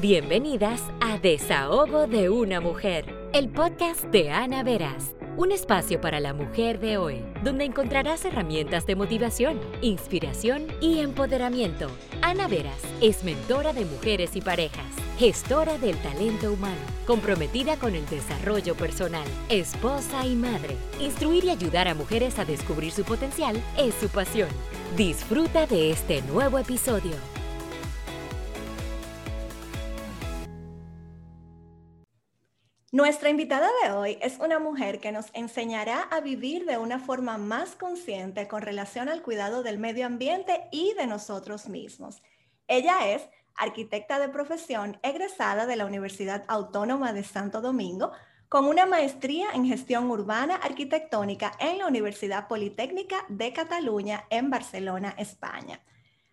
Bienvenidas a Desahogo de una Mujer, el podcast de Ana Veras, un espacio para la mujer de hoy, donde encontrarás herramientas de motivación, inspiración y empoderamiento. Ana Veras es mentora de mujeres y parejas, gestora del talento humano, comprometida con el desarrollo personal, esposa y madre. Instruir y ayudar a mujeres a descubrir su potencial es su pasión. Disfruta de este nuevo episodio. Nuestra invitada de hoy es una mujer que nos enseñará a vivir de una forma más consciente con relación al cuidado del medio ambiente y de nosotros mismos. Ella es arquitecta de profesión egresada de la Universidad Autónoma de Santo Domingo con una maestría en gestión urbana arquitectónica en la Universidad Politécnica de Cataluña en Barcelona, España.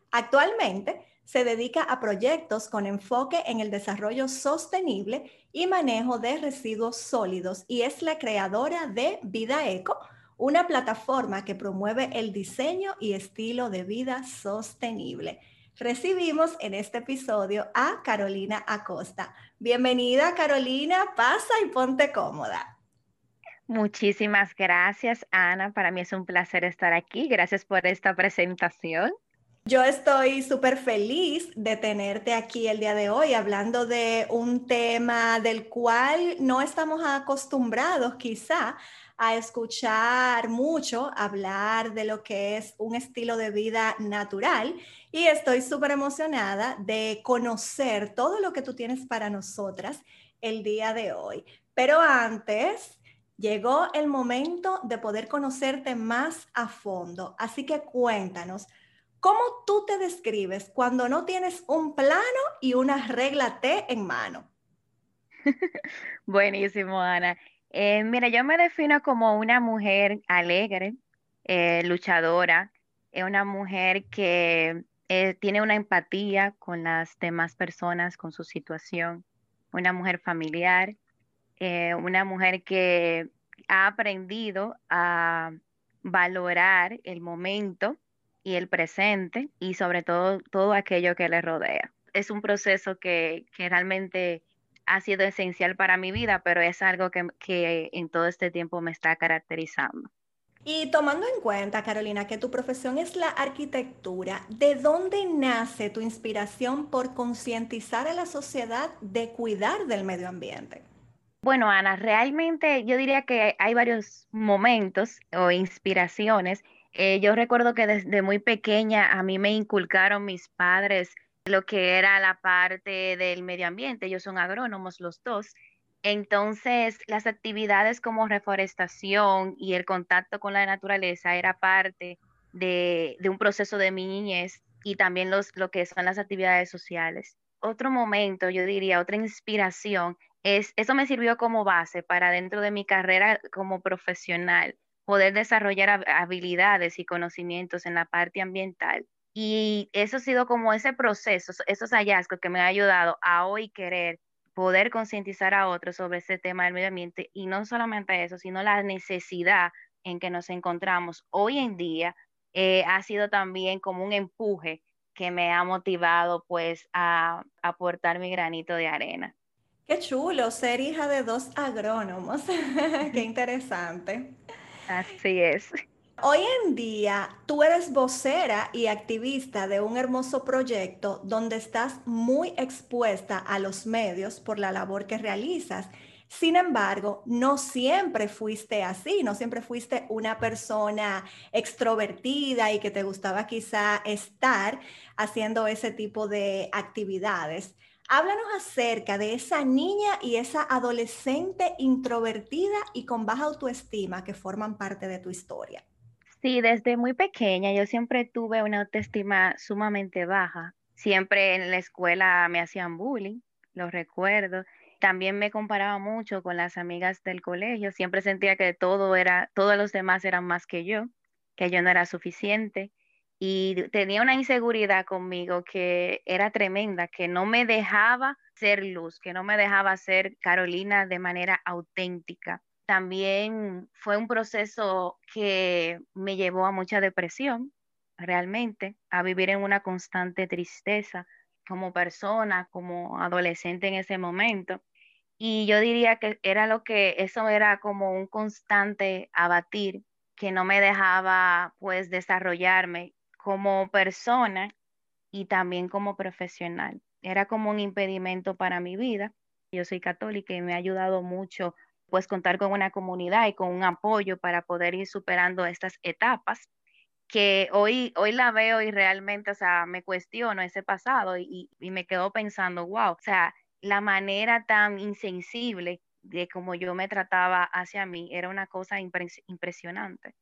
Actualmente se dedica a proyectos con enfoque en el desarrollo sostenible y manejo de residuos sólidos y es la creadora de Vida Eco, una plataforma que promueve el diseño y estilo de vida sostenible. Recibimos en este episodio a Carolina Acosta. Bienvenida Carolina, pasa y ponte cómoda. Muchísimas gracias Ana, para mí es un placer estar aquí. Gracias por esta presentación. Yo estoy súper feliz de tenerte aquí el día de hoy hablando de un tema del cual no estamos acostumbrados quizá a escuchar mucho, hablar de lo que es un estilo de vida natural y estoy súper emocionada de conocer todo lo que tú tienes para nosotras el día de hoy. Pero antes, llegó el momento de poder conocerte más a fondo, así que cuéntanos. ¿Cómo tú te describes cuando no tienes un plano y una regla T en mano? Buenísimo, Ana. Eh, mira, yo me defino como una mujer alegre, eh, luchadora, es una mujer que eh, tiene una empatía con las demás personas, con su situación, una mujer familiar, una mujer que ha aprendido a valorar el momento y el presente y sobre todo todo aquello que le rodea. Es un proceso que, realmente ha sido esencial para mi vida, pero es algo que, que en todo este tiempo me está caracterizando. Y tomando en cuenta, Carolina, que tu profesión es la arquitectura, ¿de dónde nace tu inspiración por concientizar a la sociedad de cuidar del medio ambiente? Bueno, Ana, realmente yo diría que hay varios momentos o inspiraciones eh, yo recuerdo que desde muy pequeña a mí me inculcaron mis padres lo que era la parte del medio ambiente. Ellos son agrónomos los dos. Entonces, las actividades como reforestación y el contacto con la naturaleza era parte de, un proceso de mi niñez y también los, lo que son las actividades sociales. Otro momento, yo diría, otra inspiración, es, eso me sirvió como base para dentro de mi carrera como profesional poder desarrollar habilidades y conocimientos en la parte ambiental. Y eso ha sido como ese proceso, esos hallazgos que me han ayudado a hoy querer poder concientizar a otros sobre ese tema del medio ambiente y no solamente eso, sino la necesidad en que nos encontramos hoy en día eh, ha sido también como un empuje que me ha motivado pues a aportar mi granito de arena. Qué chulo ser hija de dos agrónomos, qué interesante. Así es. Hoy en día tú eres vocera y activista de un hermoso proyecto donde estás muy expuesta a los medios por la labor que realizas. Sin embargo, no siempre fuiste así, no siempre fuiste una persona extrovertida y que te gustaba quizá estar haciendo ese tipo de actividades. Háblanos acerca de esa niña y esa adolescente introvertida y con baja autoestima que forman parte de tu historia. Sí, desde muy pequeña yo siempre tuve una autoestima sumamente baja. Siempre en la escuela me hacían bullying, lo recuerdo. También me comparaba mucho con las amigas del colegio. Siempre sentía que todo era, todos los demás eran más que yo, que yo no era suficiente y tenía una inseguridad conmigo que era tremenda, que no me dejaba ser luz, que no me dejaba ser Carolina de manera auténtica. También fue un proceso que me llevó a mucha depresión, realmente, a vivir en una constante tristeza. como persona, como adolescente en ese momento. Y yo diría que era lo que, eso era como un constante abatir que no me dejaba pues desarrollarme como persona y también como profesional. Era como un impedimento para mi vida. Yo soy católica y me ha ayudado mucho pues contar con una comunidad y con un apoyo para poder ir superando estas etapas que hoy, hoy la veo y realmente, o sea, me cuestiono ese pasado y, y me quedo pensando, wow, o sea, la manera tan insensible de cómo yo me trataba hacia mí era una cosa impresionante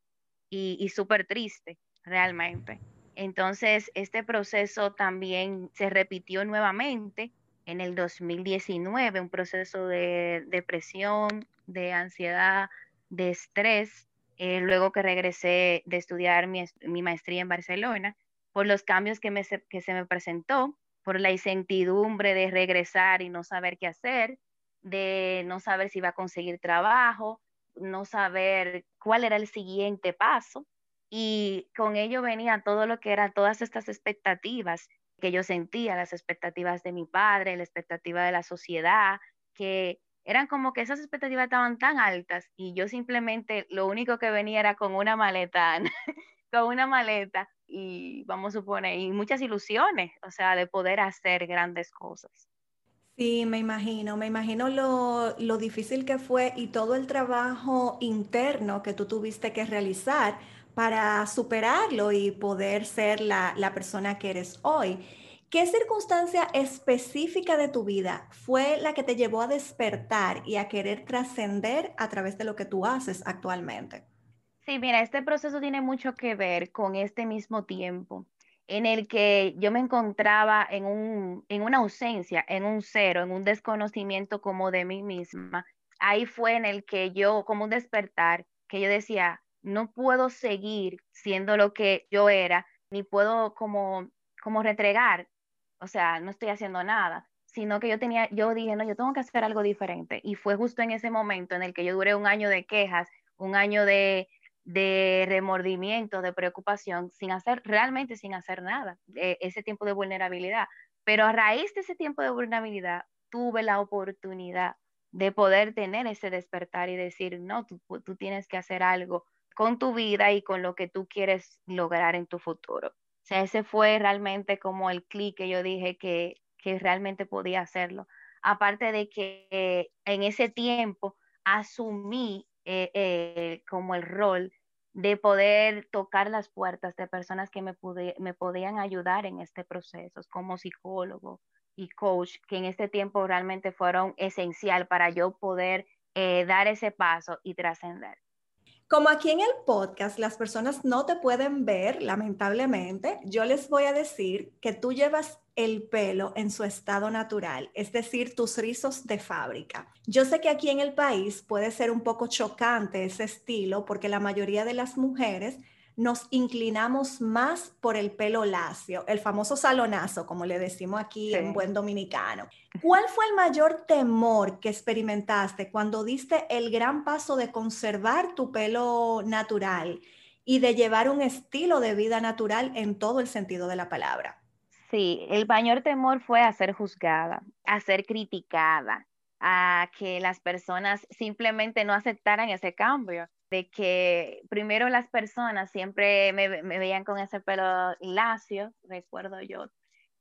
y, y súper triste, realmente. Entonces, este proceso también se repitió nuevamente en el 2019, un proceso de depresión, de ansiedad, de estrés, eh, luego que regresé de estudiar mi, maestría en Barcelona, por los cambios que, que se me presentó, por la incertidumbre de regresar y no saber qué hacer, de no saber si iba a conseguir trabajo, no saber cuál era el siguiente paso. Y con ello venía todo lo que eran todas estas expectativas que yo sentía, las expectativas de mi padre, la expectativa de la sociedad, que eran como que esas expectativas estaban tan altas y yo simplemente lo único que venía era con una maleta, con una maleta y vamos a suponer, y muchas ilusiones, o sea, de poder hacer grandes cosas. Sí, me imagino, me imagino lo, lo difícil que fue y todo el trabajo interno que tú tuviste que realizar para superarlo y poder ser la, persona que eres hoy. ¿Qué circunstancia específica de tu vida fue la que te llevó a despertar y a querer trascender a través de lo que tú haces actualmente? Sí, mira, este proceso tiene mucho que ver con este mismo tiempo en el que yo me encontraba en, un, en una ausencia, en un cero, en un desconocimiento como de mí misma. Ahí fue en el que yo, como un despertar, que yo decía, no puedo seguir siendo lo que yo era, ni puedo como, como retregar o sea, no estoy haciendo nada, sino que yo tenía, yo dije, no, yo tengo que hacer algo diferente. Y fue justo en ese momento en el que yo duré un año de quejas, un año de, de remordimiento, de preocupación, sin hacer, realmente sin hacer nada, ese tiempo de vulnerabilidad. Pero a raíz de ese tiempo de vulnerabilidad, tuve la oportunidad de poder tener ese despertar y decir, no, tú, tú tienes que hacer algo con tu vida y con lo que tú quieres lograr en tu futuro. O sea, ese fue realmente como el clic que yo dije que, que realmente podía hacerlo. Aparte de que en ese tiempo asumí eh, eh, como el rol de poder tocar las puertas de personas que me, me podían ayudar en este proceso, como psicólogo y coach, que en este tiempo realmente fueron esencial para yo poder eh, dar ese paso y trascender. Como aquí en el podcast las personas no te pueden ver, lamentablemente, yo les voy a decir que tú llevas el pelo en su estado natural, es decir, tus rizos de fábrica. Yo sé que aquí en el país puede ser un poco chocante ese estilo porque la mayoría de las mujeres nos inclinamos más por el pelo lacio, el famoso salonazo, como le decimos aquí en buen dominicano. ¿Cuál fue el mayor temor que experimentaste cuando diste el gran paso de conservar tu pelo natural y de llevar un estilo de vida natural en todo el sentido de la palabra? Sí, el mayor temor fue a ser juzgada, a ser criticada, a que las personas simplemente no aceptaran ese cambio de que primero las personas siempre me, veían con ese pelo lacio, recuerdo yo,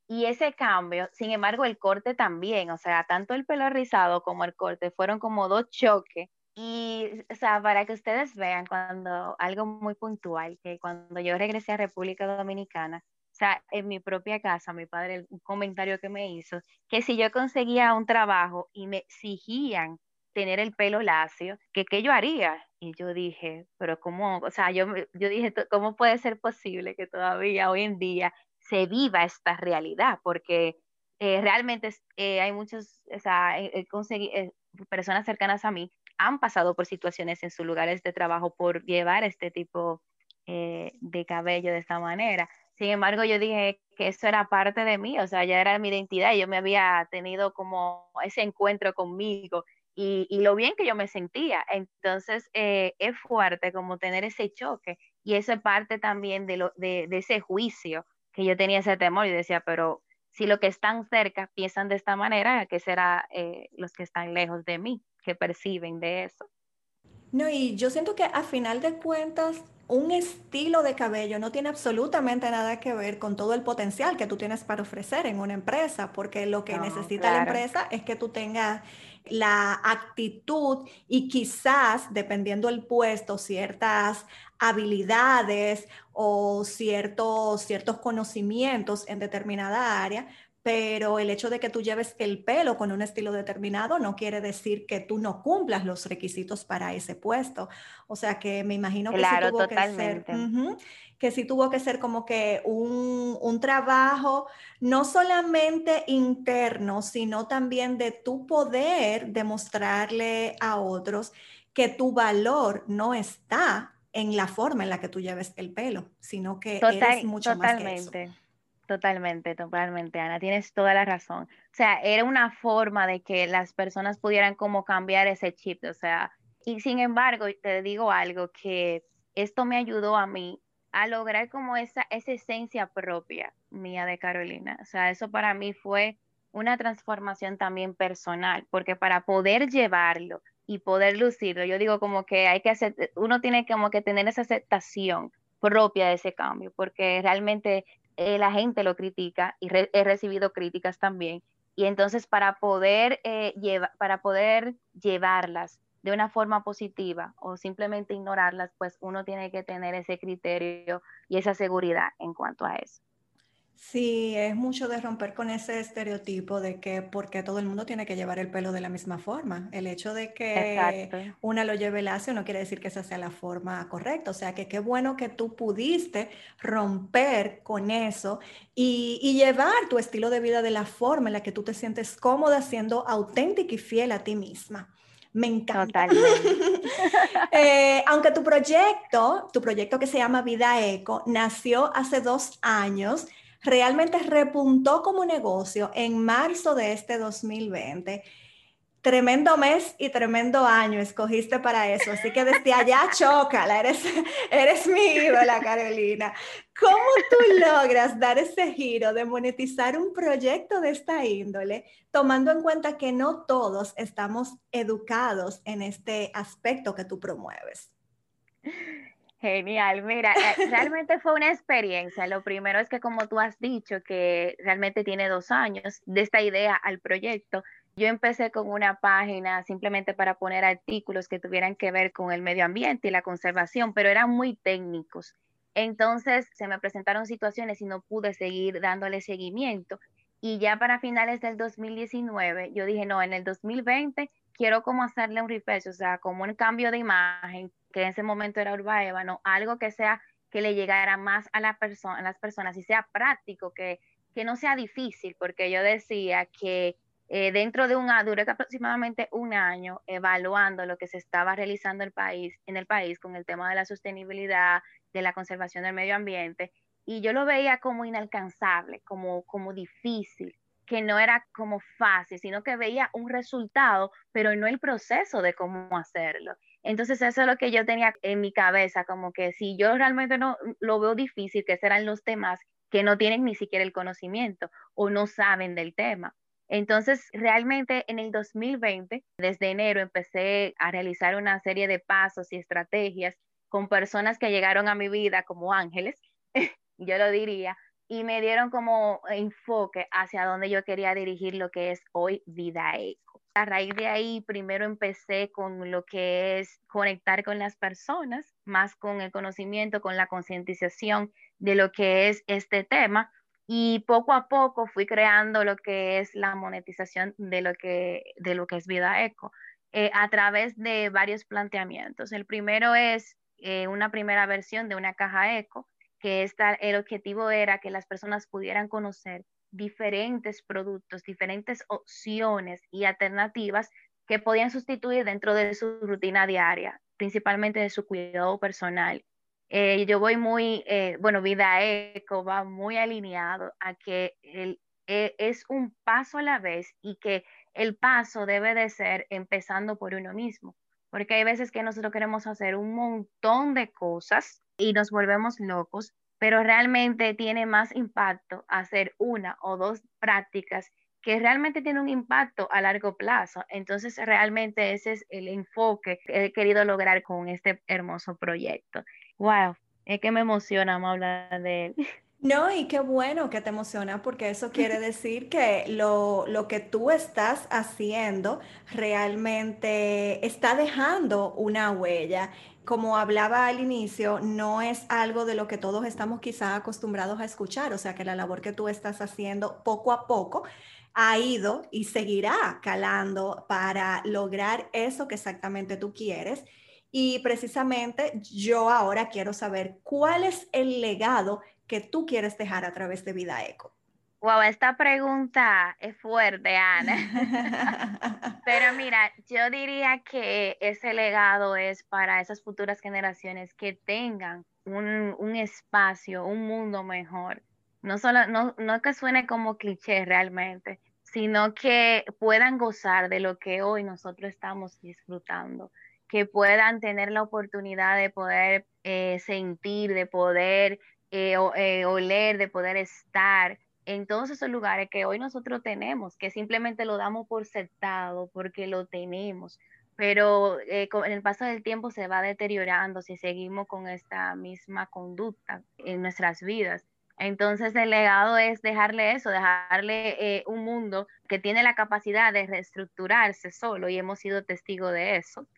y ese cambio, sin embargo, el corte también, o sea, tanto el pelo rizado como el corte fueron como dos choques. Y, o sea, para que ustedes vean cuando algo muy puntual, que cuando yo regresé a República Dominicana, o sea, en mi propia casa, mi padre, un comentario que me hizo, que si yo conseguía un trabajo y me exigían tener el pelo lacio, que qué yo haría. Y yo dije, pero cómo, o sea, yo, yo dije, ¿cómo puede ser posible que todavía hoy en día se viva esta realidad? Porque eh, realmente eh, hay muchos, o sea, eh, personas cercanas a mí han pasado por situaciones en sus lugares de trabajo por llevar este tipo de cabello de esta manera. Sin embargo, yo dije que eso era parte de mí, o sea, ya era mi identidad, yo me había tenido como ese encuentro conmigo y, lo bien que yo me sentía. Entonces, eh, es fuerte como tener ese choque y eso es parte también de, lo, de, ese juicio que yo tenía ese temor y decía, pero si los que están cerca piensan de esta manera, ¿qué será eh, los que están lejos de mí, que perciben de eso? No, y yo siento que a final de cuentas, un estilo de cabello no tiene absolutamente nada que ver con todo el potencial que tú tienes para ofrecer en una empresa, porque lo que necesita la empresa es que tú tengas la actitud y quizás, dependiendo del puesto, ciertas habilidades o ciertos, ciertos conocimientos en determinada área, pero el hecho de que tú lleves el pelo con un estilo determinado no quiere decir que tú no cumplas los requisitos para ese puesto. O sea que me imagino que sí tuvo que ser, que sí tuvo que ser como que un, un, trabajo no solamente interno, sino también de tu poder demostrarle a otros que tu valor no está en la forma en la que tú lleves el pelo, sino que eres mucho más que eso. Totalmente, totalmente, Ana, tienes toda la razón. O sea, era una forma de que las personas pudieran como cambiar ese chip, o sea, y sin embargo, te digo algo que esto me ayudó a mí a lograr como esa, esa esencia propia mía de Carolina. O sea, eso para mí fue una transformación también personal, porque para poder llevarlo y poder lucirlo, yo digo como que hay que hacer, uno tiene como que tener esa aceptación propia de ese cambio, porque realmente eh, la gente lo critica y he recibido críticas también. Y entonces para poder, eh, para poder llevarlas de una forma positiva o simplemente ignorarlas, pues uno tiene que tener ese criterio y esa seguridad en cuanto a eso. Sí, es mucho de romper con ese estereotipo de que porque todo el mundo tiene que llevar el pelo de la misma forma. El hecho de que una lo lleve lacio no quiere decir que esa sea la forma correcta. O sea, que qué bueno que tú pudiste romper con eso y, y llevar tu estilo de vida de la forma en la que tú te sientes cómoda siendo auténtica y fiel a ti misma. Me encanta. eh, aunque tu proyecto, tu proyecto que se llama Vida Eco, nació hace dos años realmente repuntó como negocio en marzo de este 2020. Tremendo mes y tremendo año escogiste para eso, así que desde allá chócala, eres, eres mi ídola, Carolina. ¿Cómo tú logras dar ese giro de monetizar un proyecto de esta índole, tomando en cuenta que no todos estamos educados en este aspecto que tú promueves? Genial, mira, eh, realmente fue una experiencia. Lo primero es que como tú has dicho, que realmente tiene dos años de esta idea al proyecto, yo empecé con una página simplemente para poner artículos que tuvieran que ver con el medio ambiente y la conservación, pero eran muy técnicos. Entonces se me presentaron situaciones y no pude seguir dándole seguimiento. Y ya para finales del 2019, yo dije, no, en el 2020 quiero como hacerle un refresh, o sea, como un cambio de imagen, que en ese momento era Urba Ébano, algo que sea que le llegara más a, a las personas y sea práctico, que, que no sea difícil, porque yo decía que eh, dentro de un año, duré aproximadamente un año evaluando lo que se estaba realizando el país, en el país con el tema de la sostenibilidad, de la conservación del medio ambiente, y yo lo veía como inalcanzable, como, como difícil que no era como fácil, sino que veía un resultado, pero no el proceso de cómo hacerlo. Entonces eso es lo que yo tenía en mi cabeza, como que si yo realmente no lo veo difícil, que serán los temas que no tienen ni siquiera el conocimiento o no saben del tema. Entonces, realmente en el 2020, desde enero, empecé a realizar una serie de pasos y estrategias con personas que llegaron a mi vida como ángeles, yo lo diría, y me dieron como enfoque hacia donde yo quería dirigir lo que es hoy Vida Eco. A raíz de ahí, primero empecé con lo que es conectar con las personas, más con el conocimiento, con la concientización de lo que es este tema. Y poco a poco fui creando lo que es la monetización de lo que, de lo que es Vida Eco eh, a través de varios planteamientos. El primero es eh, una primera versión de una caja eco que el objetivo era que las personas pudieran conocer diferentes productos, diferentes opciones y alternativas que podían sustituir dentro de su rutina diaria, principalmente de su cuidado personal. Eh, yo voy muy, eh, bueno, Vida Eco va muy alineado a que el, e, es un paso a la vez y que el paso debe de ser empezando por uno mismo, porque hay veces que nosotros queremos hacer un montón de cosas y nos volvemos locos, pero realmente tiene más impacto hacer una o dos prácticas que realmente tiene un impacto a largo plazo. Entonces, realmente ese es el enfoque que he querido lograr con este hermoso proyecto. Wow, es que me emociona hablar de él. No, y qué bueno que te emociona porque eso quiere decir que lo, lo, que tú estás haciendo realmente está dejando una huella. Como hablaba al inicio, no es algo de lo que todos estamos quizá acostumbrados a escuchar, o sea que la labor que tú estás haciendo poco a poco ha ido y seguirá calando para lograr eso que exactamente tú quieres. Y precisamente yo ahora quiero saber cuál es el legado que tú quieres dejar a través de Vida Eco. Wow, esta pregunta es fuerte, Ana. Pero mira, yo diría que ese legado es para esas futuras generaciones que tengan un, un espacio, un mundo mejor no solo, no, no que suene como cliché realmente, sino que puedan gozar de lo que hoy nosotros estamos disfrutando, que puedan tener la oportunidad de poder eh, sentir, de poder eh, eh, oler, de poder estar en todos esos lugares que hoy nosotros tenemos, que simplemente lo damos por sentado porque lo tenemos, pero en el paso del tiempo se va deteriorando si seguimos con esta misma conducta en nuestras vidas. Entonces el legado es dejarle eso, dejarle eh, un mundo que tiene la capacidad de reestructurarse solo y hemos sido testigos de eso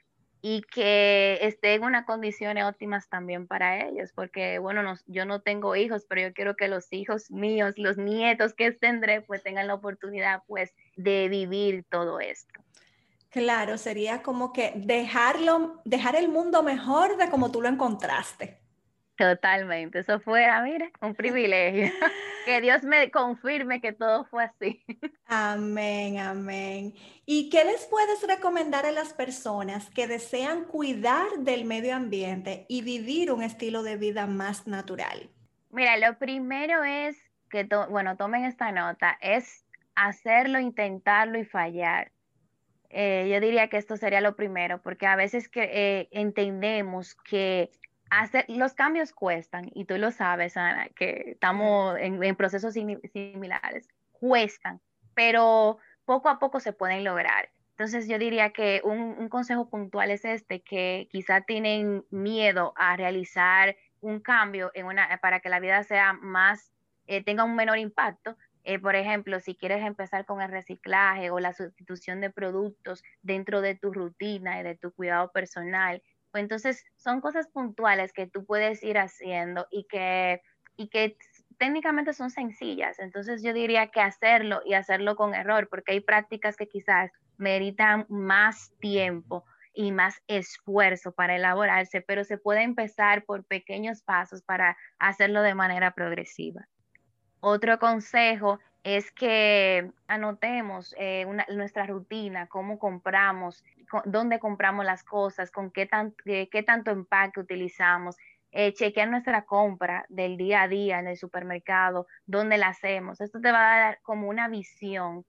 y que esté en unas condiciones óptimas también para ellos, porque bueno, yo no tengo hijos, pero yo quiero que los hijos míos, los nietos que tendré, pues tengan la oportunidad pues de vivir todo esto. Claro, sería como que dejarlo, dejar el mundo mejor de como tú lo encontraste. Totalmente, eso fue, ah, mira, un privilegio. que Dios me confirme que todo fue así. Amén, amén. ¿Y qué les puedes recomendar a las personas que desean cuidar del medio ambiente y vivir un estilo de vida más natural? Mira, lo primero es que, bueno, tomen esta nota, es hacerlo, intentarlo y fallar. Eh, yo diría que esto sería lo primero, porque a veces que eh, entendemos que los cambios cuestan, y tú lo sabes, Ana, que estamos en, procesos similares, cuestan, pero poco a poco se pueden lograr. Entonces yo diría que un, consejo puntual es este, que quizá tienen miedo a realizar un cambio para que la vida sea más, eh, tenga un menor impacto. Eh, por ejemplo, si quieres empezar con el reciclaje o la sustitución de productos dentro de tu rutina y de tu cuidado personal, entonces, son cosas puntuales que tú puedes ir haciendo y que, y que técnicamente son sencillas. Entonces, yo diría que hacerlo y hacerlo con error, porque hay prácticas que quizás meritan más tiempo y más esfuerzo para elaborarse, pero se puede empezar por pequeños pasos para hacerlo de manera progresiva. Otro consejo es que anotemos eh, nuestra rutina, cómo compramos, dónde compramos las cosas, con qué, qué tanto empaque utilizamos, eh, chequear nuestra compra del día a día en el supermercado, dónde la hacemos. Esto te va a dar como una visión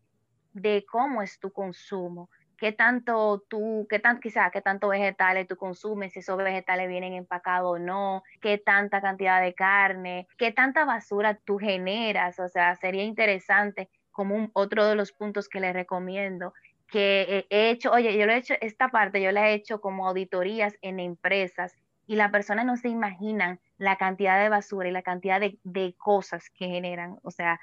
de cómo es tu consumo, qué tanto tú, qué tan, quizás qué tanto vegetales tú consumes, si esos vegetales vienen empacados o no, qué tanta cantidad de carne, qué tanta basura tú generas. O sea, sería interesante como un, otro de los puntos que les recomiendo que he hecho, oye, yo lo he hecho, esta parte yo la he hecho como auditorías en empresas y las personas no se imaginan la cantidad de basura y la cantidad de, de cosas que generan, o sea,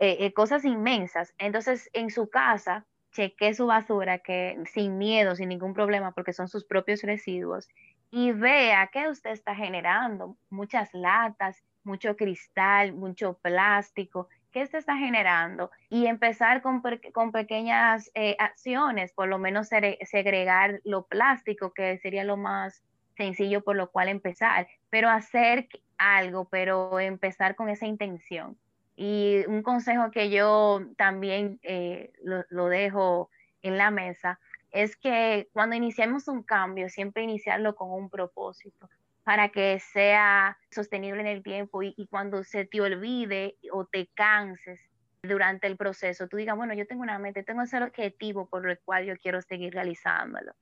eh, eh, cosas inmensas. Entonces, en su casa, cheque su basura que sin miedo, sin ningún problema, porque son sus propios residuos, y vea qué usted está generando, muchas latas, mucho cristal, mucho plástico, ¿qué se está generando? Y empezar con, con pequeñas eh, acciones, por lo menos segregar lo plástico, que sería lo más sencillo por lo cual empezar, pero hacer algo, pero empezar con esa intención. Y un consejo que yo también eh, lo, dejo en la mesa es que cuando iniciamos un cambio, siempre iniciarlo con un propósito para que sea sostenible en el tiempo y, cuando se te olvide o te canses durante el proceso, tú digas, bueno, yo tengo una meta, tengo ese objetivo por el cual yo quiero seguir realizándolo.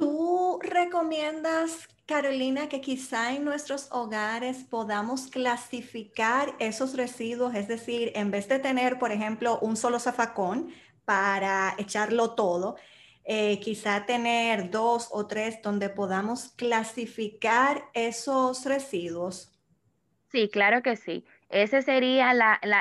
¿Tú recomiendas, Carolina, que quizá en nuestros hogares podamos clasificar esos residuos? Es decir, en vez de tener, por ejemplo, un solo zafacón para echarlo todo, eh, quizá tener dos o tres donde podamos clasificar esos residuos. Sí, claro que sí. Ese sería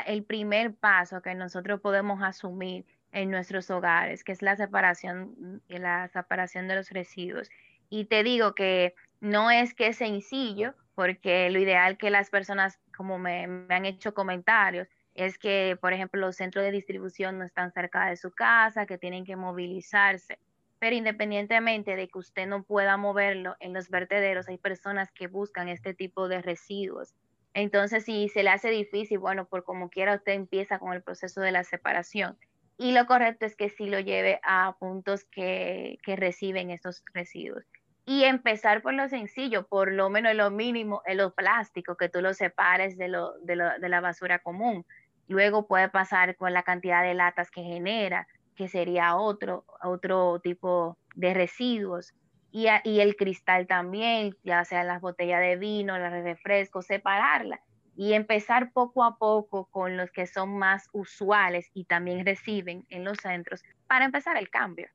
el primer paso que nosotros podemos asumir en nuestros hogares, que es la separación, la separación de los residuos. Y te digo que no es que es sencillo, porque lo ideal que las personas, como me, me han hecho comentarios, es que, por ejemplo, los centros de distribución no están cerca de su casa, que tienen que movilizarse. Pero independientemente de que usted no pueda moverlo en los vertederos, hay personas que buscan este tipo de residuos entonces, si se le hace difícil, bueno, por como quiera usted empieza con el proceso de la separación. Y lo correcto es que sí lo lleve a puntos que, reciben esos residuos. Y empezar por lo sencillo, por lo menos lo mínimo, en lo plástico, que tú lo separes de, lo, de, la basura común. Luego puede pasar con la cantidad de latas que genera, que sería otro, otro tipo de residuos y, y, el cristal también, ya sea las botellas de vino, las de refresco, separarla y empezar poco a poco con los que son más usuales y también reciben en los centros para empezar el cambio.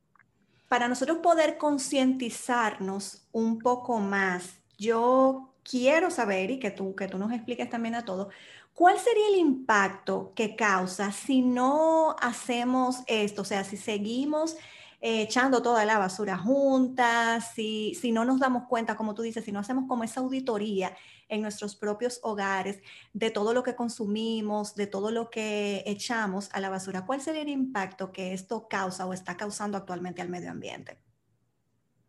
Para nosotros poder concientizarnos un poco más, yo quiero saber y que tú, que tú nos expliques también a todos, ¿cuál sería el impacto que causa si no hacemos esto? O sea, si seguimos echando toda la basura juntas, si, si no nos damos cuenta, como tú dices, si no hacemos como esa auditoría en nuestros propios hogares de todo lo que consumimos, de todo lo que echamos a la basura, ¿cuál sería el impacto que esto causa o está causando actualmente al medio ambiente?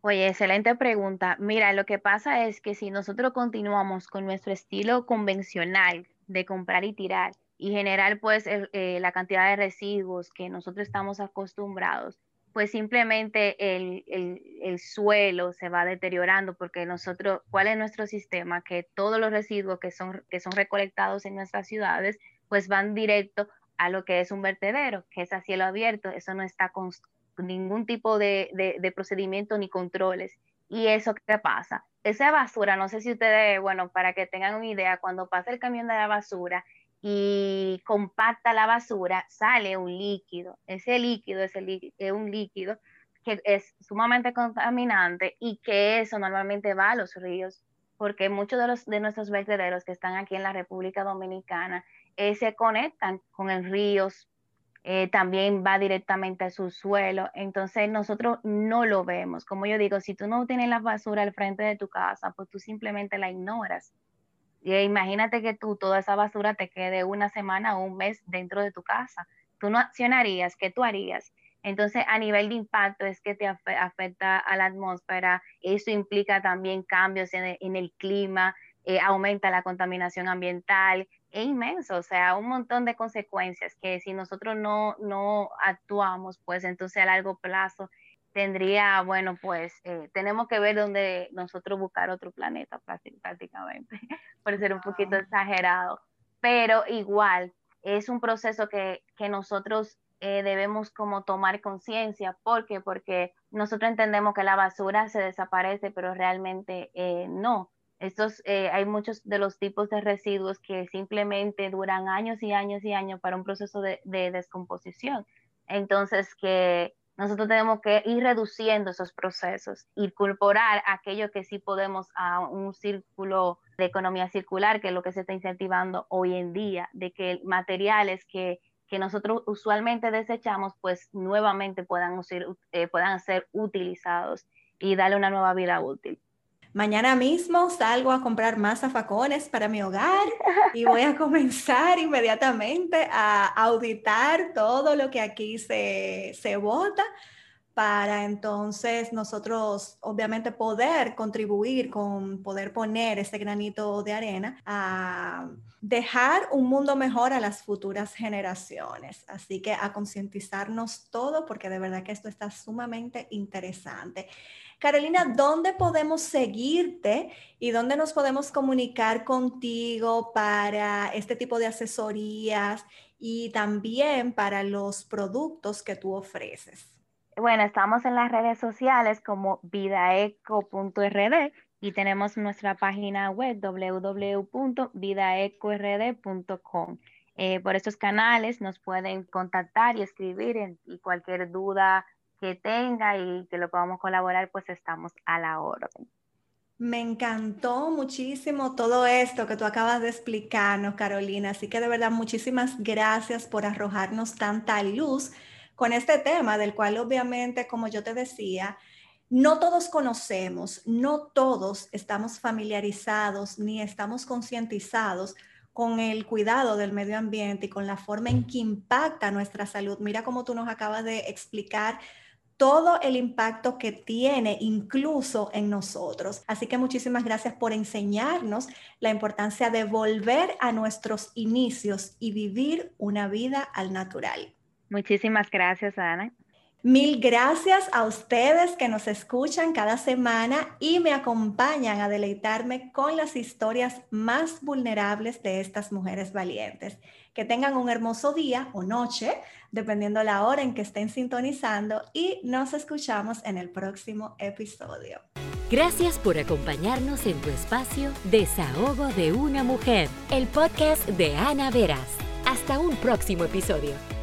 Oye, excelente pregunta. Mira, lo que pasa es que si nosotros continuamos con nuestro estilo convencional de comprar y tirar y generar pues eh, la cantidad de residuos que nosotros estamos acostumbrados, pues simplemente el, suelo se va deteriorando porque nosotros, ¿cuál es nuestro sistema? Que todos los residuos que son, que son recolectados en nuestras ciudades, pues van directo a lo que es un vertedero, que es a cielo abierto, eso no está con ningún tipo de, de procedimiento ni controles. ¿Y eso qué pasa? Esa basura, no sé si ustedes, bueno, para que tengan una idea, cuando pasa el camión de la basura, y compacta la basura, sale un líquido. Ese líquido es, un líquido que es sumamente contaminante y que eso normalmente va a los ríos, porque muchos de, los, de nuestros vertederos que están aquí en la República Dominicana eh, se conectan con el ríos, eh, también va directamente a su suelo, entonces nosotros no lo vemos. Como yo digo, si tú no tienes la basura al frente de tu casa, pues tú simplemente la ignoras imagínate que tú toda esa basura te quede una semana o un mes dentro de tu casa. Tú no accionarías, ¿qué tú harías? Entonces, a nivel de impacto es que te afecta a la atmósfera, eso implica también cambios en el, clima, eh, aumenta la contaminación ambiental, es inmenso, o sea, un montón de consecuencias que si nosotros no, no actuamos, pues entonces a largo plazo tendría, bueno, pues eh, tenemos que ver dónde nosotros buscar otro planeta prácticamente, por ser un poquito exagerado, pero igual es un proceso que, que nosotros eh, debemos como tomar conciencia, ¿por qué? Porque nosotros entendemos que la basura se desaparece, pero realmente eh, no. Estos, hay muchos de los tipos de residuos que simplemente duran años y años y años para un proceso de, de descomposición. Entonces, que nosotros tenemos que ir reduciendo esos procesos, incorporar aquello que sí podemos a un círculo de economía circular, que es lo que se está incentivando hoy en día, de que materiales que, que nosotros usualmente desechamos, pues nuevamente puedan ser, eh, puedan ser utilizados y darle una nueva vida útil. Mañana mismo salgo a comprar más zafacones para mi hogar y voy a comenzar inmediatamente a auditar todo lo que aquí se, se vota para entonces nosotros obviamente poder contribuir con poder poner ese granito de arena a dejar un mundo mejor a las futuras generaciones. Así que a concientizarnos todo porque de verdad que esto está sumamente interesante. Carolina, ¿dónde podemos seguirte y dónde nos podemos comunicar contigo para este tipo de asesorías y también para los productos que tú ofreces? Bueno, estamos en las redes sociales como vidaeco.rd y tenemos nuestra página web www.vidaecord.com. Eh, por estos canales nos pueden contactar y escribir y cualquier duda que tenga y que lo podamos colaborar, pues estamos a la orden. Me encantó muchísimo todo esto que tú acabas de explicarnos, Carolina. Así que de verdad, muchísimas gracias por arrojarnos tanta luz con este tema, del cual obviamente, como yo te decía, no todos conocemos, no todos estamos familiarizados ni estamos concientizados con el cuidado del medio ambiente y con la forma en que impacta nuestra salud. Mira cómo tú nos acabas de explicar todo el impacto que tiene incluso en nosotros. Así que muchísimas gracias por enseñarnos la importancia de volver a nuestros inicios y vivir una vida al natural. Muchísimas gracias, Ana. Mil gracias a ustedes que nos escuchan cada semana y me acompañan a deleitarme con las historias más vulnerables de estas mujeres valientes. Que tengan un hermoso día o noche, dependiendo la hora en que estén sintonizando y nos escuchamos en el próximo episodio. Gracias por acompañarnos en tu espacio Desahogo de una mujer, el podcast de Ana Veras. Hasta un próximo episodio.